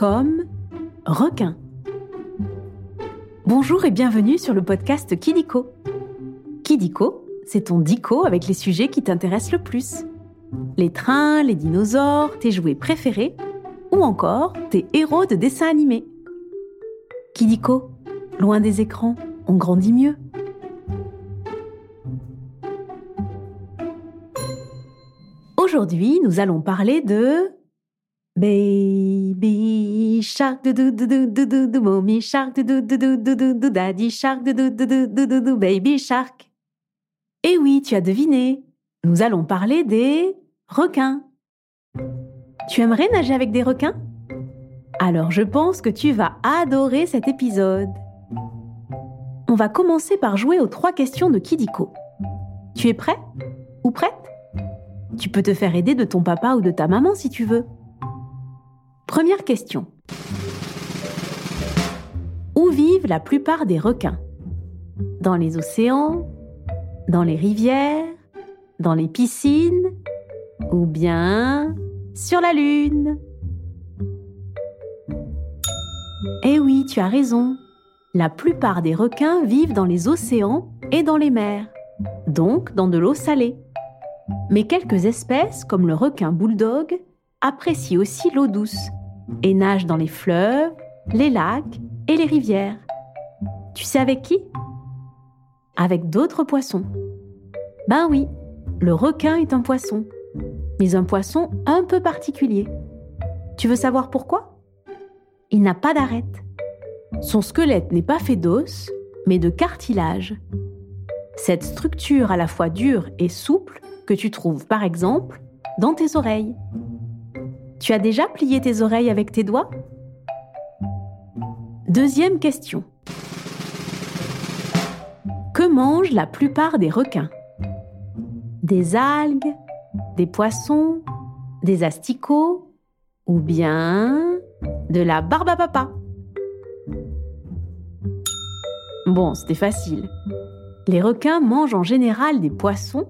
comme requin. Bonjour et bienvenue sur le podcast Kidiko. Kidiko, c'est ton dico avec les sujets qui t'intéressent le plus. Les trains, les dinosaures, tes jouets préférés ou encore tes héros de dessins animés. Kidiko, loin des écrans, on grandit mieux. Aujourd'hui, nous allons parler de Baby shark do do do do mommy shark do do do daddy shark do do do do do do do baby shark. Eh oui, tu as deviné. Nous allons parler des requins. Tu aimerais nager avec des requins Alors je pense que tu vas adorer cet épisode. On va commencer par jouer aux trois questions de Kidiko. Tu es prêt Ou prête Tu peux te faire aider de ton papa ou de ta maman si tu veux. Première question. Où vivent la plupart des requins? Dans les océans Dans les rivières Dans les piscines Ou bien sur la Lune? Eh oui, tu as raison. La plupart des requins vivent dans les océans et dans les mers, donc dans de l'eau salée. Mais quelques espèces, comme le requin bulldog, apprécient aussi l'eau douce et nage dans les fleuves, les lacs et les rivières. Tu sais avec qui? Avec d'autres poissons. Ben oui, le requin est un poisson, mais un poisson un peu particulier. Tu veux savoir pourquoi? Il n'a pas d'arête. Son squelette n'est pas fait d'os, mais de cartilage. Cette structure à la fois dure et souple que tu trouves par exemple dans tes oreilles. Tu as déjà plié tes oreilles avec tes doigts? Deuxième question. Que mangent la plupart des requins? Des algues Des poissons Des asticots Ou bien de la barbe à papa? Bon, c'était facile. Les requins mangent en général des poissons,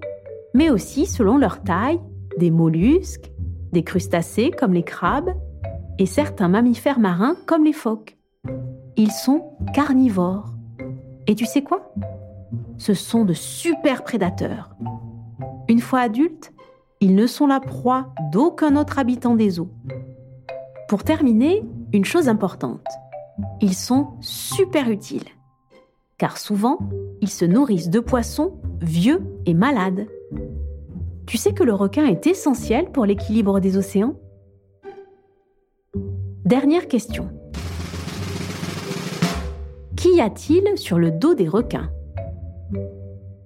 mais aussi, selon leur taille, des mollusques, des crustacés comme les crabes et certains mammifères marins comme les phoques. Ils sont carnivores. Et tu sais quoi? Ce sont de super prédateurs. Une fois adultes, ils ne sont la proie d'aucun autre habitant des eaux. Pour terminer, une chose importante. Ils sont super utiles. Car souvent, ils se nourrissent de poissons vieux et malades. Tu sais que le requin est essentiel pour l'équilibre des océans? Dernière question. Qu'y a-t-il sur le dos des requins?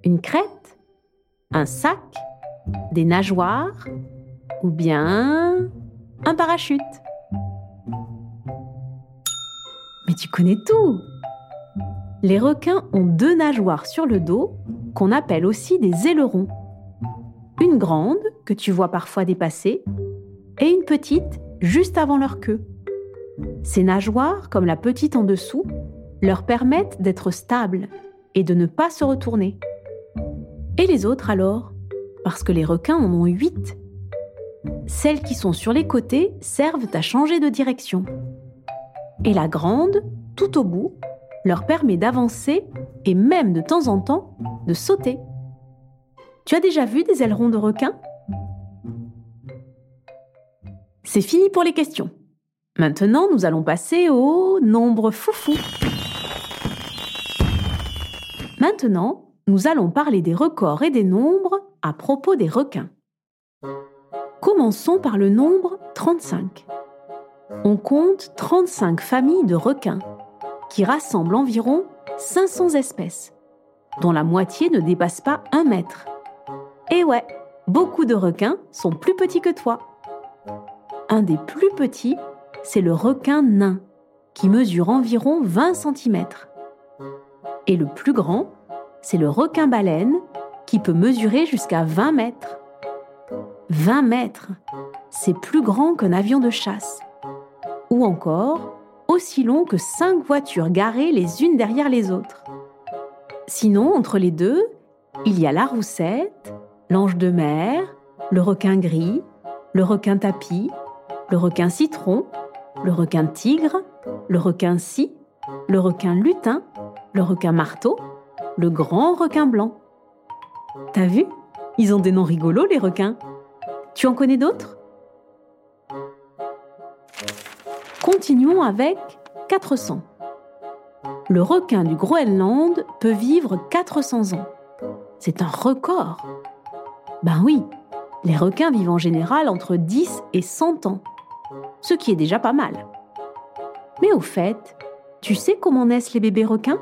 Une crête? Un sac? Des nageoires? Ou bien un parachute? Mais tu connais tout! Les requins ont deux nageoires sur le dos qu'on appelle aussi des ailerons une grande que tu vois parfois dépasser et une petite juste avant leur queue. Ces nageoires, comme la petite en dessous, leur permettent d'être stables et de ne pas se retourner. Et les autres alors? Parce que les requins en ont huit. Celles qui sont sur les côtés servent à changer de direction. Et la grande, tout au bout, leur permet d'avancer et même de temps en temps de sauter. Tu as déjà vu des ailerons de requin C'est fini pour les questions. Maintenant, nous allons passer au nombre foufou. Maintenant, nous allons parler des records et des nombres à propos des requins. Commençons par le nombre 35. On compte 35 familles de requins qui rassemblent environ 500 espèces, dont la moitié ne dépasse pas un mètre. Et ouais, beaucoup de requins sont plus petits que toi. Un des plus petits, c'est le requin nain, qui mesure environ 20 cm. Et le plus grand, c'est le requin baleine, qui peut mesurer jusqu'à 20 mètres. 20 mètres, c'est plus grand qu'un avion de chasse. Ou encore, aussi long que 5 voitures garées les unes derrière les autres. Sinon, entre les deux, il y a la roussette, l'ange de mer, le requin gris, le requin tapis, le requin citron le requin tigre, le requin scie, le requin lutin, le requin marteau, le grand requin blanc. T'as vu? Ils ont des noms rigolos, les requins. Tu en connais d'autres? Continuons avec 400. Le requin du Groenland peut vivre 400 ans. C'est un record. Ben oui, les requins vivent en général entre 10 et 100 ans, ce qui est déjà pas mal. Mais au fait, tu sais comment naissent les bébés requins?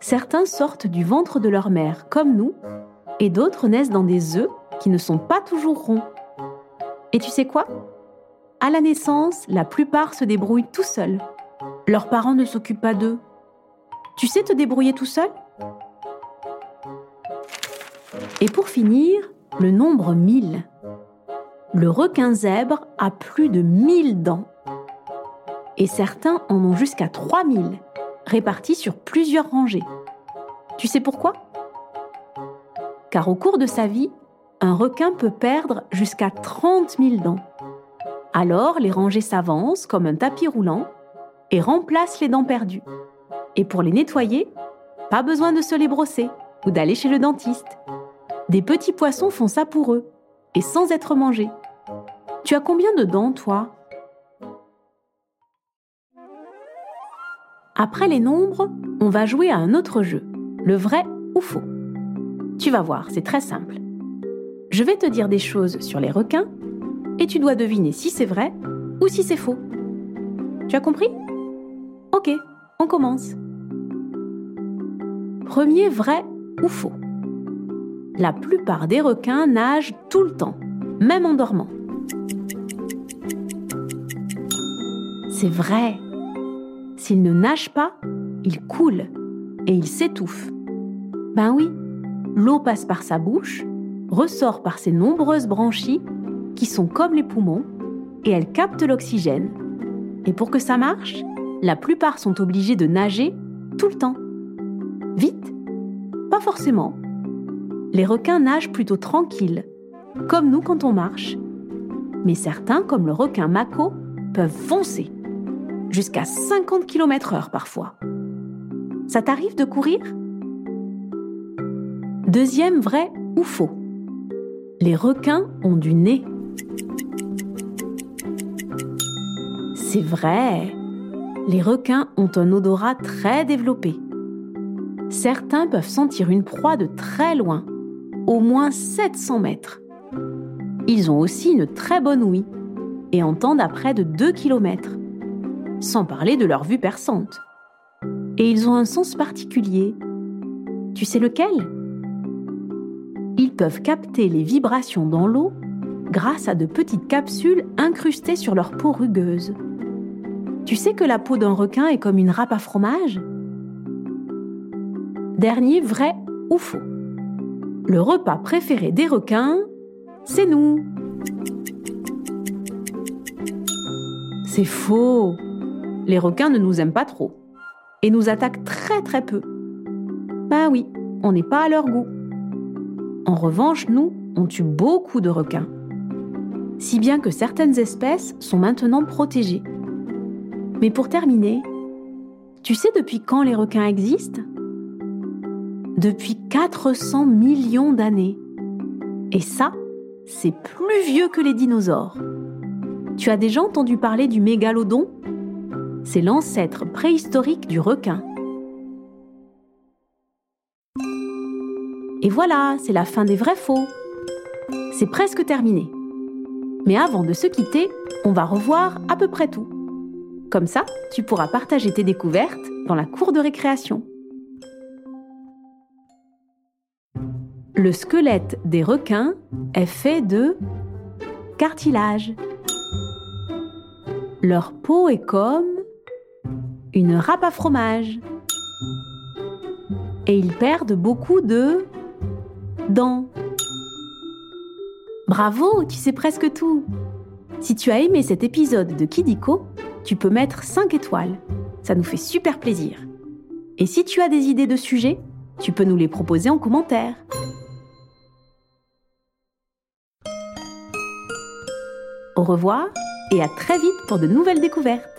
Certains sortent du ventre de leur mère, comme nous, et d'autres naissent dans des œufs qui ne sont pas toujours ronds. Et tu sais quoi? À la naissance, la plupart se débrouillent tout seuls. Leurs parents ne s'occupent pas d'eux. Tu sais te débrouiller tout seul? Et pour finir, le nombre 1000. Le requin zèbre a plus de 1000 dents. Et certains en ont jusqu'à 3000, répartis sur plusieurs rangées. Tu sais pourquoi? Car au cours de sa vie, un requin peut perdre jusqu'à 30 000 dents. Alors les rangées s'avancent comme un tapis roulant et remplacent les dents perdues. Et pour les nettoyer, pas besoin de se les brosser ou d'aller chez le dentiste. Des petits poissons font ça pour eux, et sans être mangés. Tu as combien de dents, toi? Après les nombres, on va jouer à un autre jeu, le vrai ou faux. Tu vas voir, c'est très simple. Je vais te dire des choses sur les requins, et tu dois deviner si c'est vrai ou si c'est faux. Tu as compris? Ok, on commence. Premier vrai ou faux? La plupart des requins nagent tout le temps, même en dormant. C'est vrai. S'ils ne nagent pas, ils coulent et ils s'étouffent. Ben oui, l'eau passe par sa bouche, ressort par ses nombreuses branchies, qui sont comme les poumons, et elle capte l'oxygène. Et pour que ça marche, la plupart sont obligés de nager tout le temps. Vite? Pas forcément les requins nagent plutôt tranquilles, comme nous quand on marche. Mais certains, comme le requin mako, peuvent foncer, jusqu'à 50 km/h parfois. Ça t'arrive de courir? Deuxième vrai ou faux Les requins ont du nez. C'est vrai Les requins ont un odorat très développé. Certains peuvent sentir une proie de très loin au moins 700 mètres. Ils ont aussi une très bonne ouïe et entendent à près de 2 km, sans parler de leur vue perçante. Et ils ont un sens particulier. Tu sais lequel? Ils peuvent capter les vibrations dans l'eau grâce à de petites capsules incrustées sur leur peau rugueuse. Tu sais que la peau d'un requin est comme une râpe à fromage? Dernier vrai ou faux le repas préféré des requins, c'est nous. C'est faux. Les requins ne nous aiment pas trop et nous attaquent très très peu. Ben oui, on n'est pas à leur goût. En revanche, nous, on tue beaucoup de requins. Si bien que certaines espèces sont maintenant protégées. Mais pour terminer, tu sais depuis quand les requins existent? Depuis 400 millions d'années. Et ça, c'est plus vieux que les dinosaures. Tu as déjà entendu parler du mégalodon? C'est l'ancêtre préhistorique du requin. Et voilà, c'est la fin des vrais faux. C'est presque terminé. Mais avant de se quitter, on va revoir à peu près tout. Comme ça, tu pourras partager tes découvertes dans la cour de récréation. Le squelette des requins est fait de cartilage. Leur peau est comme une râpe à fromage. Et ils perdent beaucoup de dents. Bravo, tu sais presque tout. Si tu as aimé cet épisode de Kidiko, tu peux mettre 5 étoiles. Ça nous fait super plaisir. Et si tu as des idées de sujets, tu peux nous les proposer en commentaire. Au revoir et à très vite pour de nouvelles découvertes.